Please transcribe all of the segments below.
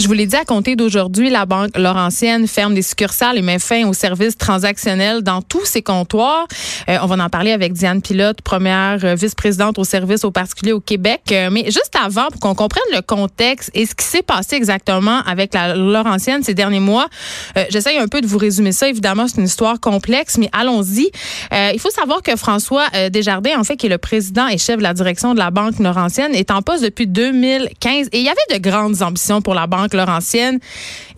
Je vous l'ai dit à compter d'aujourd'hui, la Banque Laurentienne ferme des succursales et met fin aux services transactionnels dans tous ses comptoirs. Euh, on va en parler avec Diane Pilote, première euh, vice-présidente au service aux particuliers au Québec. Euh, mais juste avant, pour qu'on comprenne le contexte et ce qui s'est passé exactement avec la Laurentienne ces derniers mois, j'essaye un peu de vous résumer ça. Évidemment, c'est une histoire complexe, mais allons-y. il faut savoir que François Desjardins, en fait, qui est le président et chef de la direction de la Banque Laurentienne, est en poste depuis 2015 et il y avait de grandes ambitions pour la Banque Laurentienne.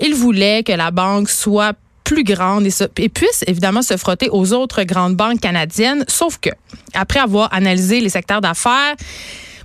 Il voulait que la banque soit plus grande et, puisse évidemment se frotter aux autres grandes banques canadiennes. Sauf que, après avoir analysé les secteurs d'affaires,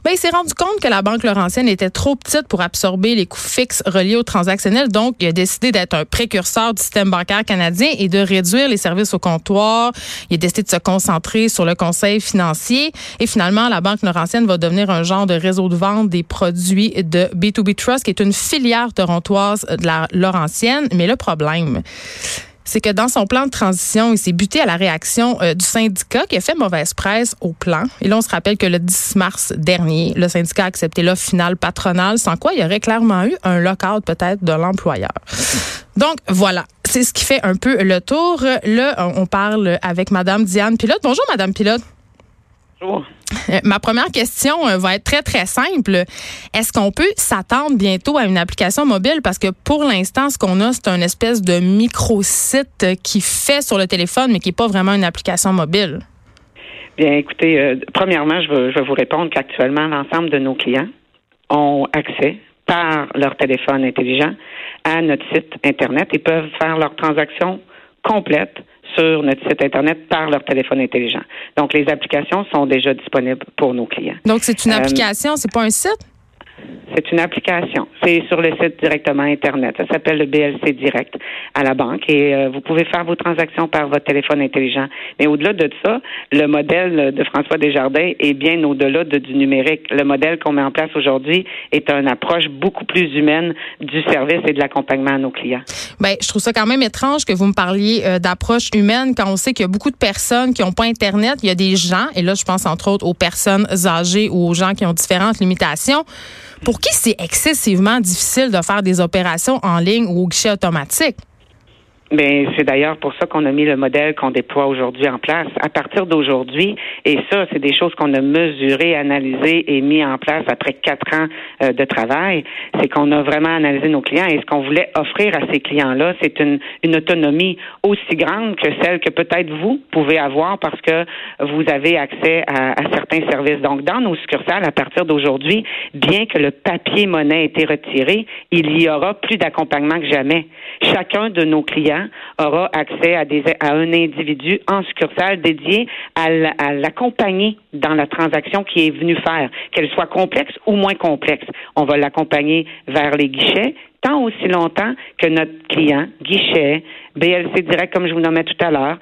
ben, il s'est rendu compte que la Banque Laurentienne était trop petite pour absorber les coûts fixes reliés aux transactionnels. Donc, il a décidé d'être un précurseur du système bancaire canadien et de réduire les services au comptoir. Il a décidé de se concentrer sur le conseil financier. Et finalement, la Banque Laurentienne va devenir un genre de réseau de vente des produits de B2B Trust, qui est une filière torontoise de la Laurentienne. Mais le problème, c'est que dans son plan de transition, il s'est buté à la réaction euh, du syndicat qui a fait mauvaise presse au plan. Et là, on se rappelle que le 10 mars dernier, le syndicat a accepté l'offre finale patronale, sans quoi il y aurait clairement eu un lockout peut-être de l'employeur. Donc, voilà. C'est ce qui fait un peu le tour. Là, on parle avec Madame Diane Pilote. Bonjour, Madame Pilote. Euh, ma première question euh, va être très, très simple. Est-ce qu'on peut s'attendre bientôt à une application mobile? Parce que pour l'instant, ce qu'on a, c'est un espèce de micro-site qui fait sur le téléphone, mais qui n'est pas vraiment une application mobile. Bien, écoutez, euh, premièrement, je veux, je vais vous répondre qu'actuellement, l'ensemble de nos clients ont accès par leur téléphone intelligent à notre site Internet et peuvent faire leurs transactions complètes sur notre site Internet par leur téléphone intelligent. Donc, les applications sont déjà disponibles pour nos clients. Donc, c'est une euh, application, c'est pas un site? C'est une application. C'est sur le site directement Internet. Ça s'appelle le BLC Direct à la banque et euh, vous pouvez faire vos transactions par votre téléphone intelligent. Mais au-delà de ça, le modèle de François Desjardins est bien au-delà de, du numérique. Le modèle qu'on met en place aujourd'hui est une approche beaucoup plus humaine du service et de l'accompagnement à nos clients. Ben, je trouve ça quand même étrange que vous me parliez euh, d'approche humaine quand on sait qu'il y a beaucoup de personnes qui n'ont pas Internet. Il y a des gens, et là, je pense entre autres aux personnes âgées ou aux gens qui ont différentes limitations pour qui c'est excessivement difficile de faire des opérations en ligne ou au guichet automatique? Mais c'est d'ailleurs pour ça qu'on a mis le modèle qu'on déploie aujourd'hui en place. À partir d'aujourd'hui, et ça, c'est des choses qu'on a mesurées, analysées et mis en place après quatre ans euh, de travail, c'est qu'on a vraiment analysé nos clients et ce qu'on voulait offrir à ces clients-là, c'est une, une autonomie aussi grande que celle que peut-être vous pouvez avoir parce que vous avez accès à, à certains services. Donc, dans nos succursales, à partir d'aujourd'hui, bien que le papier monnaie ait été retiré, il y aura plus d'accompagnement que jamais. Chacun de nos clients aura accès à, à un individu en succursale dédié à l'accompagner dans la transaction qu'il est venu faire, qu'elle soit complexe ou moins complexe. On va l'accompagner vers les guichets tant aussi longtemps que notre client, guichet, BLC direct, comme je vous nommais tout à l'heure,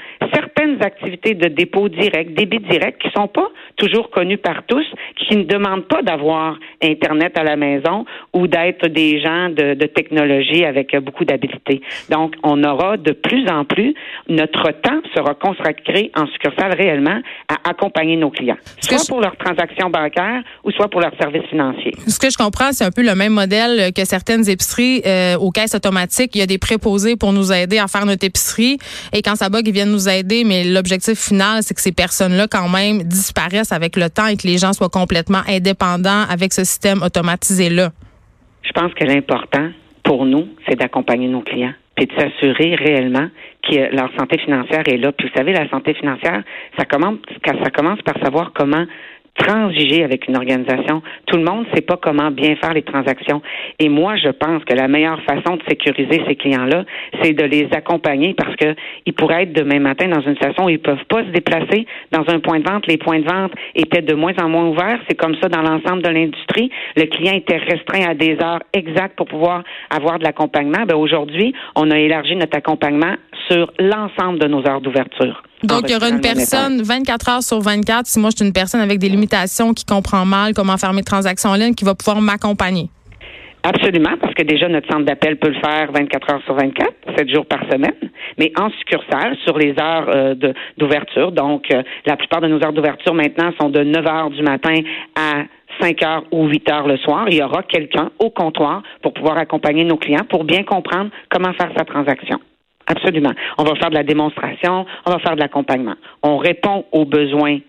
certaines activités de dépôt direct, débit direct, qui sont pas toujours connues par tous, qui ne demandent pas d'avoir Internet à la maison ou d'être des gens de, de technologie avec beaucoup d'habilité. Donc, on aura de plus en plus, notre temps sera consacré en succursale réellement à accompagner nos clients, soit pour leurs transactions bancaires ou soit pour leurs services financiers. Ce que je comprends, c'est un peu le même modèle que certaines épiceries euh, aux caisses automatiques. Il y a des préposés pour nous aider à faire notre épicerie. Et quand ça bug, ils viennent nous aider. Mais l'objectif final, c'est que ces personnes-là, quand même, disparaissent avec le temps et que les gens soient complètement indépendants avec ce système automatisé-là. Je pense que l'important pour nous, c'est d'accompagner nos clients puis de s'assurer réellement que leur santé financière est là. Puis vous savez, la santé financière, ça commence, ça commence par savoir comment transiger avec une organisation. Tout le monde ne sait pas comment bien faire les transactions. Et moi, je pense que la meilleure façon de sécuriser ces clients-là, c'est de les accompagner parce que ils pourraient être demain matin dans une situation où ils peuvent pas se déplacer dans un point de vente. Les points de vente étaient de moins en moins ouverts. C'est comme ça dans l'ensemble de l'industrie. Le client était restreint à des heures exactes pour pouvoir avoir de l'accompagnement. Ben, aujourd'hui, on a élargi notre accompagnement sur l'ensemble de nos heures d'ouverture. Donc, il y aura une personne 24 heures sur 24, si moi je suis une personne avec des limitations qui comprend mal comment faire mes transactions en ligne, qui va pouvoir m'accompagner. Absolument, parce que déjà notre centre d'appel peut le faire 24 heures sur 24, 7 jours par semaine, mais en succursale sur les heures euh, d'ouverture. Donc, euh, la plupart de nos heures d'ouverture maintenant sont de 9 heures du matin à 5 heures ou 8 heures le soir. Il y aura quelqu'un au comptoir pour pouvoir accompagner nos clients pour bien comprendre comment faire sa transaction. Absolument. On va faire de la démonstration, on va faire de l'accompagnement. On répond aux besoins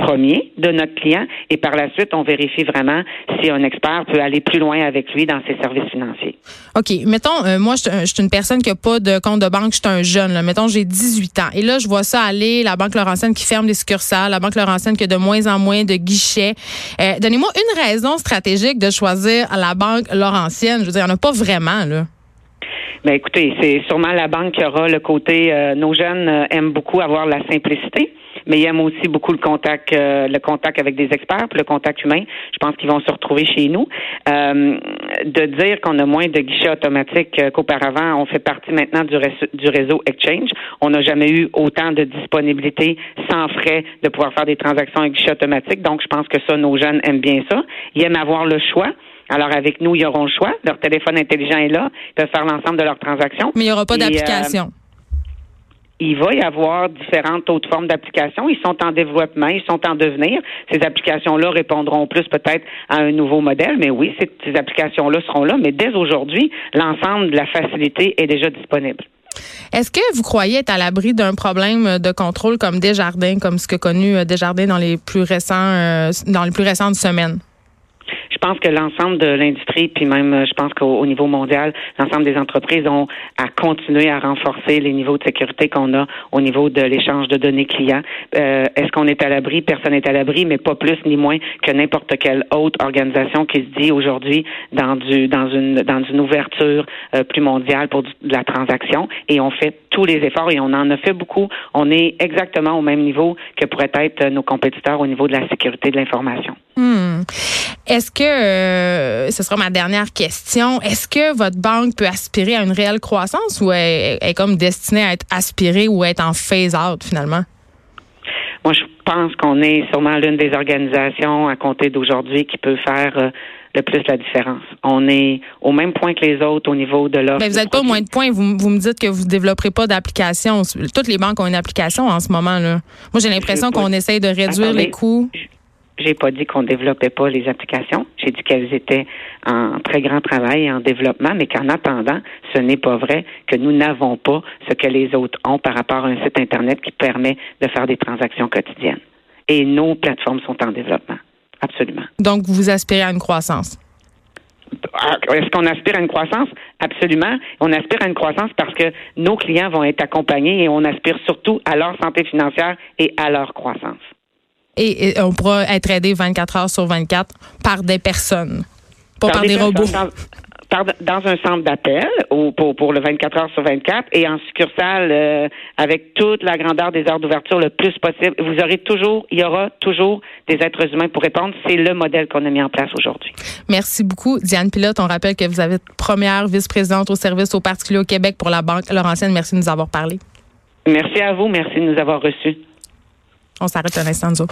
premier de notre client et par la suite, on vérifie vraiment si un expert peut aller plus loin avec lui dans ses services financiers. OK. Mettons, euh, moi, je suis une personne qui n'a pas de compte de banque, je suis un jeune. Là. Mettons, j'ai 18 ans. Et là, je vois ça aller, la Banque Laurentienne qui ferme des succursales, la Banque Laurentienne qui a de moins en moins de guichets. Euh, donnez-moi une raison stratégique de choisir la Banque Laurentienne. Je veux dire, il n'y en a pas vraiment, là. Ben écoutez, c'est sûrement la banque qui aura le côté. Euh, nos jeunes aiment beaucoup avoir la simplicité mais il aime aussi beaucoup le contact, euh, le contact avec des experts, le contact humain. Je pense qu'ils vont se retrouver chez nous. Euh, de dire qu'on a moins de guichets automatiques euh, qu'auparavant, on fait partie maintenant du, du réseau Exchange. On n'a jamais eu autant de disponibilité sans frais de pouvoir faire des transactions avec guichet automatique. Donc, je pense que ça, nos jeunes aiment bien ça. Ils aiment avoir le choix. Alors, avec nous, ils auront le choix. Leur téléphone intelligent est là. Ils peuvent faire l'ensemble de leurs transactions. Mais il n'y aura pas d'application il va y avoir différentes autres formes d'applications. Ils sont en développement, ils sont en devenir. Ces applications-là répondront plus peut-être à un nouveau modèle, mais oui, ces, applications-là seront là. Mais dès aujourd'hui, l'ensemble de la facilité est déjà disponible. Est-ce que vous croyez être à l'abri d'un problème de contrôle comme Desjardins, comme ce que connu euh, Desjardins dans les plus récents, euh, dans les plus récentes semaines? Je pense que l'ensemble de l'industrie, puis même, euh, je pense qu'au niveau mondial, l'ensemble des entreprises ont à continuer à renforcer les niveaux de sécurité qu'on a au niveau de l'échange de données clients. Euh, est-ce qu'on est à l'abri? Personne n'est à l'abri, mais pas plus ni moins que n'importe quelle autre organisation qui se dit aujourd'hui dans du dans une dans une ouverture euh, plus mondiale pour de la transaction. Et on fait tous les efforts et on en a fait beaucoup. On est exactement au même niveau que pourraient être nos compétiteurs au niveau de la sécurité de l'information. Hmm. Est-ce que, euh, ce sera ma dernière question, est-ce que votre banque peut aspirer à une réelle croissance ou est, est comme destinée à être aspirée ou à être en phase-out finalement? Moi, je pense qu'on est sûrement l'une des organisations à compter d'aujourd'hui qui peut faire euh, le plus la différence. On est au même point que les autres au niveau de l'offre. Mais vous n'êtes pas au moins de points. Vous, vous me dites que vous ne développerez pas d'application. Toutes les banques ont une application en ce moment. là. Moi, j'ai l'impression qu'on essaye de réduire les coûts. J'ai pas dit qu'on développait pas les applications. J'ai dit qu'elles étaient en très grand travail et en développement, mais qu'en attendant, ce n'est pas vrai que nous n'avons pas ce que les autres ont par rapport à un site Internet qui permet de faire des transactions quotidiennes. Et nos plateformes sont en développement. Absolument. Donc, vous aspirez à une croissance? Ah, est-ce qu'on aspire à une croissance? Absolument. On aspire à une croissance parce que nos clients vont être accompagnés et on aspire surtout à leur santé financière et à leur croissance et, on pourra être aidé 24 heures sur 24 par des personnes, pas par, des, robots. Dans, un centre d'appel pour, pour le 24 heures sur 24 et en succursale euh, avec toute la grandeur des heures d'ouverture le plus possible. Vous aurez toujours, il y aura toujours des êtres humains pour répondre. C'est le modèle qu'on a mis en place aujourd'hui. Merci beaucoup, Diane Pilote. On rappelle que vous avez première vice-présidente au service au particulier au Québec pour la Banque Laurentienne. Merci de nous avoir parlé. Merci à vous. Merci de nous avoir reçus. On s'arrête un instant, nous